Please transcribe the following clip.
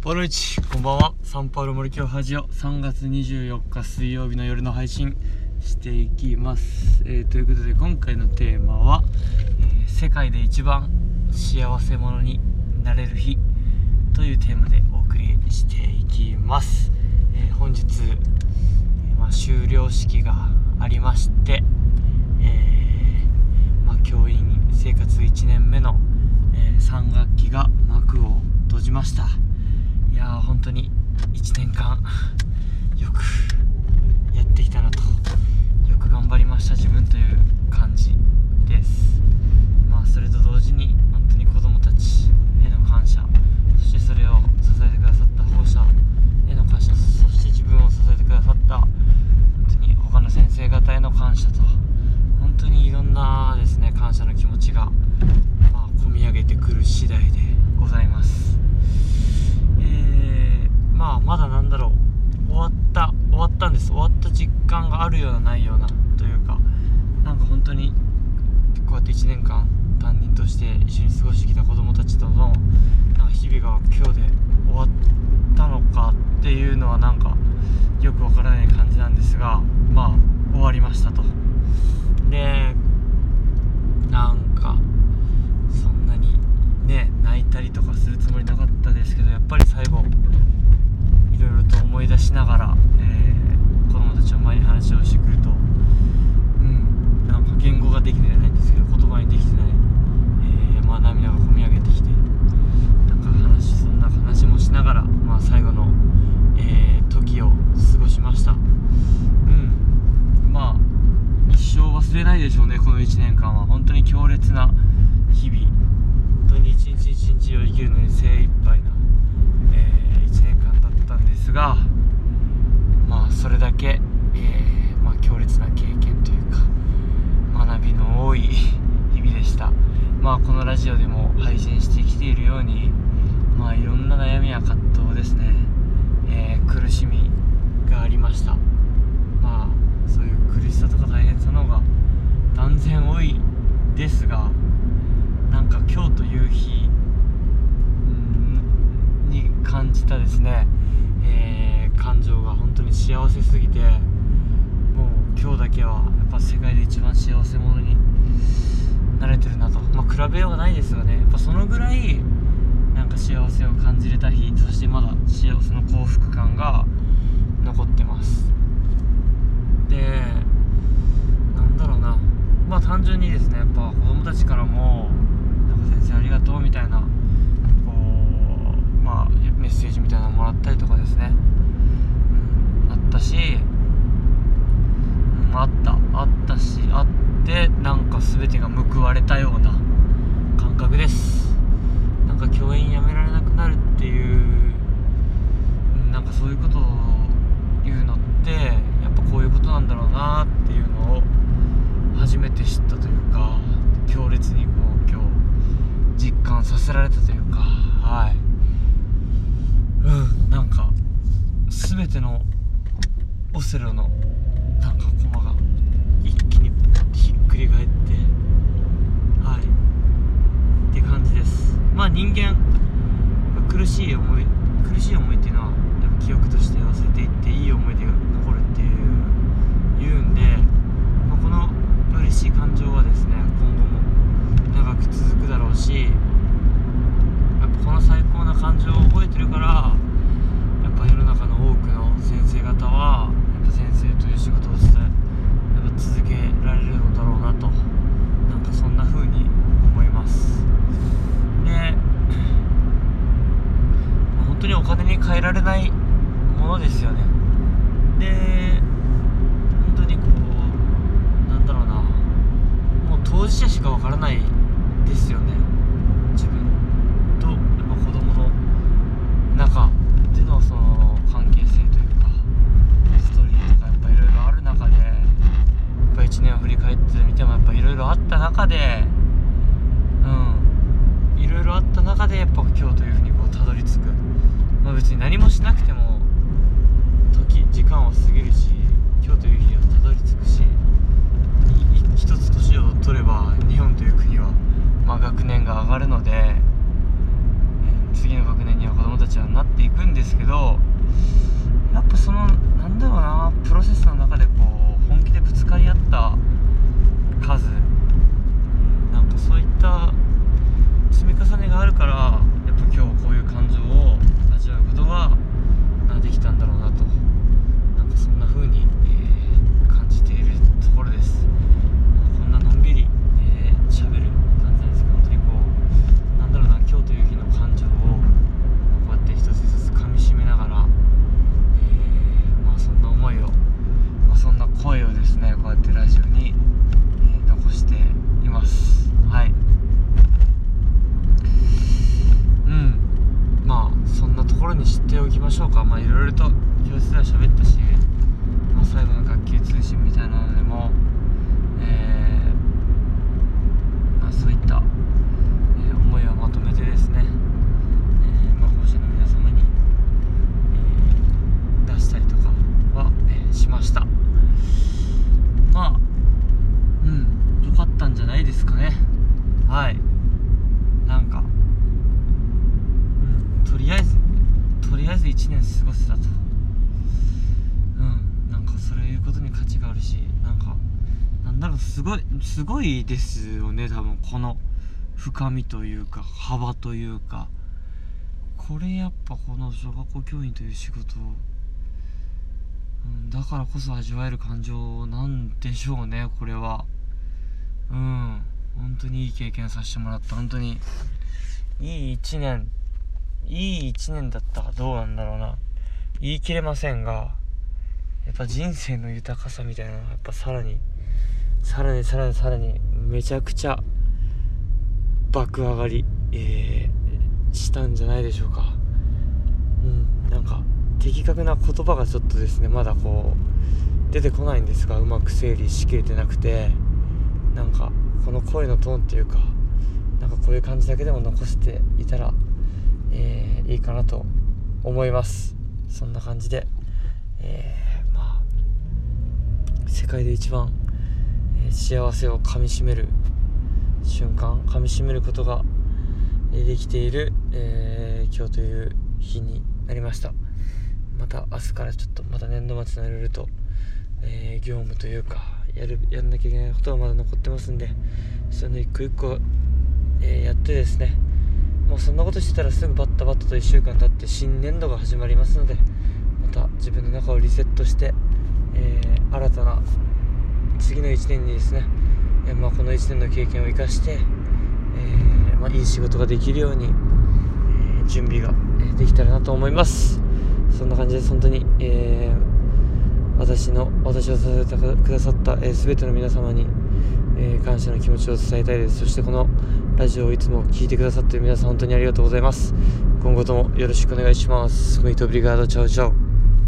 ポロイチこんばんは。サンパウロ森京ハジオ。3月24日水曜日の夜の配信していきます、えーということで今回のテーマは、えー世界で一番幸せ者になれる日というテーマでお送りしていきます、えー本日、えーまあ、修了式がありまして、えーまあ、教員生活1年目の、え3学期が幕を閉じました。や本当に1年間よくやってきたなとよく頑張りました自分という感じです。まあそれと同時に本当に子供たちへの感謝そしてそれを支えてくださった保護者への感謝そして自分を支えてくださった本当に他の先生方への感謝と本当にいろんなですね感謝の気持ちが、まあ、込み上げてくる次第でございますえー、まあまだなんだろう終わった終わったんです終わった実感があるようなないようなというかなんか本当にこうやって1年間担任として一緒に過ごしてきた子供たちとのなんか日々が今日で終わったのかっていうのはなんかよくわからない感じなんですがまあ終わりましたと。でなんかそんなにね泣いたりとかするつもりなかったですけどやっぱり最後いろいろと思い出しながら、えー子供たちの前に話をしてくるとうんなんか言語ができてないんですけど言葉にできてない、えーまあ、涙が込み上げてきてなんか話そんな話もしながら、まあ、最後の、えー時を過ごしました。うん。まあ一生忘れないでしょうねこの1年間は。本当に強烈な日々。本当に一日一日を生きるのに精一杯な、え1年間だったんですがまあそれだけ、えーまあ、強烈な経験というか学びの多い日々でした。まあこのラジオでも配信してきているようにまあいろんな悩みや葛藤ですね、えー苦しみがありました。まあそういう苦しさとか大変さの方が断然多いですがなんか今日という日に感じたですね、えー感情が本当に幸せすぎてもう今日だけはやっぱ世界で一番幸せ者になれてるなとまあ比べようがないですがね。やっぱそのぐらいなんか幸せを感じれた日そしてまだ幸せの幸福感が残ってます。でなんだろうな。まあ単純にですねやっぱ子供たちからもなんか先生ありがとうみたいなこうまあメッセージみたいなのもらったりとかですね、うん、あったし、うん、あったあったしあってなんか全てが報われたような感覚です。なんか教員辞められなくなるっていうなんかそういうことを言うのってやっぱこういうことなんだろうなっていうのを初めて知ったというか強烈にこう今日実感させられたというかはい。うんなんか全てのオセロのなんか駒が一気にひっくり返ってはいって感じですまあ人間苦しい思い苦しい思いっていうのはやっぱ記憶として忘れていっていい思い出が残るっていう言うんで、まあ、この嬉しい感情はですね今後も長く続くだろうしやっぱこの最高な感情を覚えてるからやっぱ世の中の多くの先生方はやっぱ先生という仕事をしてやっぱ続けられるのだろうなとなんかそんな風に思いますで本当にお金に換えられないものですよね。で本当にこうなんだろうな。もう当事者しかわからないですよね。自分。とやっぱ子供の中。でのその関係性というか。ストーリーとかやっぱいろいろある中で。やっぱ1年を振り返ってみてもやっぱいろいろあった中で。うん。いろいろあった中でやっぱ今日というふうにこうたどり着く。まあ別に何もしなくても時時間は過ぎるし今日という日はたどり着くし一つ年を取れば日本という国は、まあ、学年が上がるので、え次の学年には子供たちはなっていくんですけどやっぱそのなんだろうなプロセスの中でこう本気でぶつかり合った数なんかそういった積み重ねがあるからやっぱ今日こういう感情を味わうことができたんだろうなとなんかそんな風に、えー、感じているところです。こんなのんびり喋、えー、る感じなんですけど本当にこうなんだろうな今日という日の感情をこうやって一つずつ噛みしめながら、えー、まあそんな思いを、まあ、そんな声をですねこうやってラジオに、えー、残していますはいうんまあそんなところ行きましょうか。まあいろいろと教室では喋ったし、まあ、最後の学級通信みたいなのでもえー、まあそういった、えー、思いをまとめてですね、えー、まあ保護者の皆様に、えー、出したりとかは、えー、しましたまあうん良かったんじゃないですかねはいなんかとりあえずとりあえず1年過ごせたと。うんなんかそういうことに価値があるしなんかなんだろうすごいすごいですよね多分この深みというか幅というか。これやっぱこの小学校教員という仕事うん、だからこそ味わえる感情なんでしょうねこれは。うん本当にいい経験させてもらった。本当にいい1年。いい1年だったかどうなんだろうな。言い切れませんがやっぱ人生の豊かさみたいなのがやっぱさらにさらにさらにさらにめちゃくちゃ爆上がり、えー、したんじゃないでしょうか。うんなんか的確な言葉がちょっとですねまだこう出てこないんですがうまく整理しきれてなくてなんかこの声のトーンっていうかなんかこういう感じだけでも残していたらえー、いいかなと思います。そんな感じで、えー、まあ世界で一番、えー、幸せをかみしめる瞬間かみしめることができている、え今日という日になりました。また明日からちょっとまた年度末のいろいろと、え業務というかやるやんなきゃいけないことがまだ残ってますんでその一個一個、えやってですねもうそんなことしてたらすぐバッタバッタと1週間経って新年度が始まりますのでまた自分の中をリセットして、えー、新たな次の1年にですね、えー、まあ、この1年の経験を生かして、えー、まあ、いい仕事ができるように、え準備ができたらなと思います。そんな感じです。本当に、え私の私を支えてくださった、えー、全ての皆様にえー、感謝の気持ちを伝えたいです。そしてこのラジオをいつも聞いてくださっている皆さん本当にありがとうございます。今後ともよろしくお願いします。Muito obrigado, tchau tchau